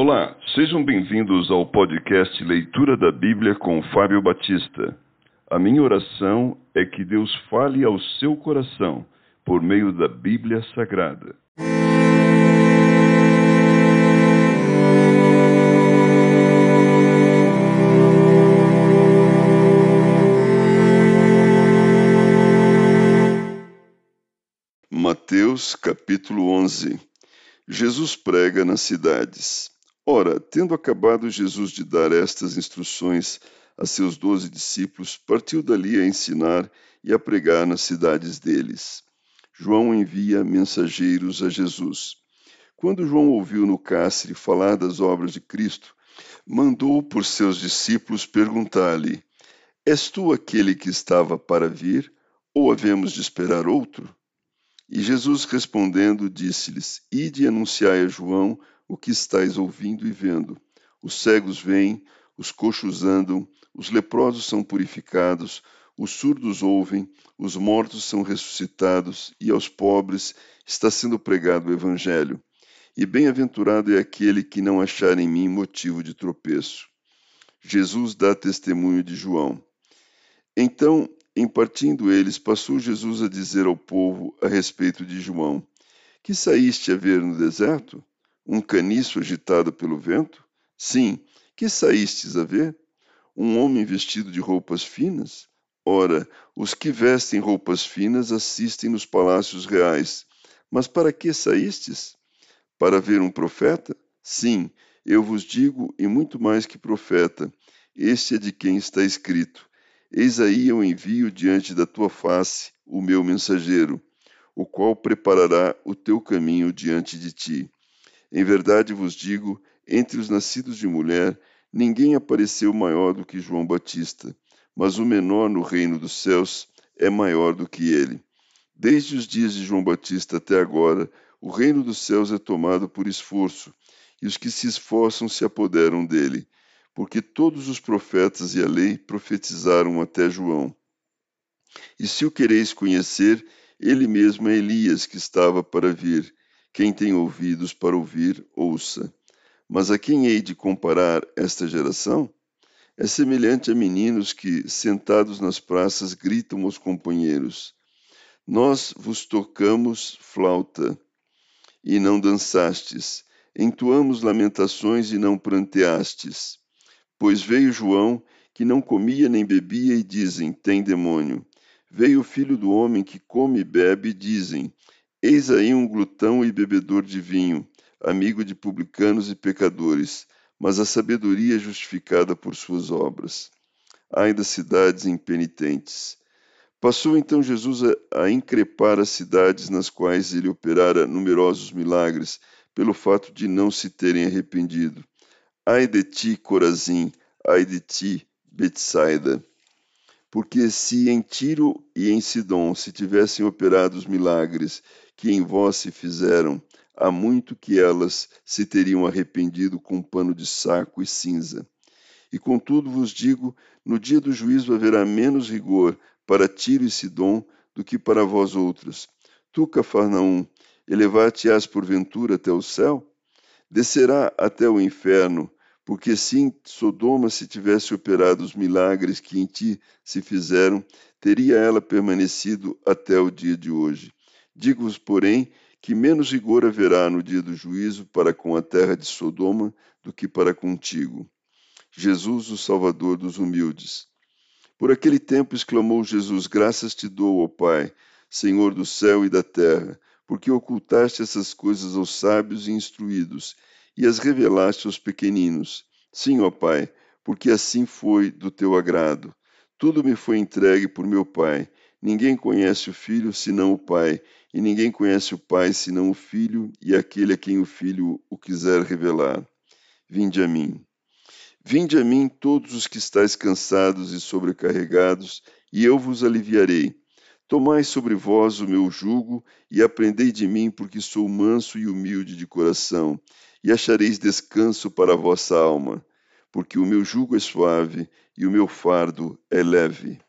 Olá, sejam bem-vindos ao podcast Leitura da Bíblia com Fábio Batista. A minha oração é que Deus fale ao seu coração por meio da Bíblia Sagrada. Mateus capítulo 11 Jesus prega nas cidades. Ora, tendo acabado Jesus de dar estas instruções a seus doze discípulos, partiu dali a ensinar e a pregar nas cidades deles. João envia mensageiros a Jesus. Quando João ouviu no cárcere falar das obras de Cristo, mandou por seus discípulos perguntar-lhe: És tu aquele que estava para vir, ou havemos de esperar outro? E Jesus respondendo, disse-lhes: Ide anunciai a João o que estáis ouvindo e vendo. Os cegos vêm, os coxos andam, os leprosos são purificados, os surdos ouvem, os mortos são ressuscitados, e aos pobres está sendo pregado o Evangelho. E bem-aventurado é aquele que não achar em mim motivo de tropeço. Jesus dá testemunho de João. Então em partindo eles, passou Jesus a dizer ao povo a respeito de João: Que saíste a ver no deserto? Um caniço agitado pelo vento? Sim, que saístes a ver? Um homem vestido de roupas finas? Ora, os que vestem roupas finas assistem nos palácios reais. Mas para que saístes? Para ver um profeta? Sim, eu vos digo, e muito mais que profeta, este é de quem está escrito Eis aí eu envio diante da tua face o meu mensageiro, o qual preparará o teu caminho diante de ti. Em verdade vos digo: entre os nascidos de mulher, ninguém apareceu maior do que João Batista, mas o menor no reino dos céus é maior do que ele. Desde os dias de João Batista até agora, o reino dos céus é tomado por esforço, e os que se esforçam se apoderam dele porque todos os profetas e a lei profetizaram até João. E se o quereis conhecer, ele mesmo é Elias que estava para vir. Quem tem ouvidos para ouvir, ouça. Mas a quem hei de comparar esta geração? É semelhante a meninos que, sentados nas praças, gritam aos companheiros: Nós vos tocamos flauta e não dançastes, entoamos lamentações e não pranteastes. Pois veio João, que não comia nem bebia, e dizem: Tem demônio. Veio o filho do homem que come e bebe, e dizem: Eis aí um glutão e bebedor de vinho, amigo de publicanos e pecadores, mas a sabedoria é justificada por suas obras. Ai das cidades impenitentes. Passou então Jesus a, a increpar as cidades nas quais ele operara numerosos milagres, pelo fato de não se terem arrependido. Ai de ti, Corazim, ai de ti, Betsaida. Porque se em Tiro e em Sidom se tivessem operado os milagres que em vós se fizeram, há muito que elas se teriam arrependido com pano de saco e cinza. E contudo vos digo, no dia do juízo haverá menos rigor para Tiro e Sidom do que para vós outros. Tu, Cafarnaum, elevar-te-ás porventura até o céu? Descerá até o inferno porque se Sodoma se tivesse operado os milagres que em ti se fizeram, teria ela permanecido até o dia de hoje. Digo-vos, porém, que menos rigor haverá no dia do juízo para com a terra de Sodoma do que para contigo. Jesus, o Salvador dos humildes. Por aquele tempo exclamou Jesus: Graças te dou, ó Pai, Senhor do céu e da terra, porque ocultaste essas coisas aos sábios e instruídos e as revelaste aos pequeninos. Sim, ó Pai, porque assim foi do teu agrado. Tudo me foi entregue por meu Pai. Ninguém conhece o Filho senão o Pai, e ninguém conhece o Pai senão o Filho e aquele a quem o Filho o quiser revelar. Vinde a mim. Vinde a mim todos os que estáis cansados e sobrecarregados, e eu vos aliviarei. Tomai sobre vós o meu jugo e aprendei de mim, porque sou manso e humilde de coração, e achareis descanso para a vossa alma, porque o meu jugo é suave e o meu fardo é leve.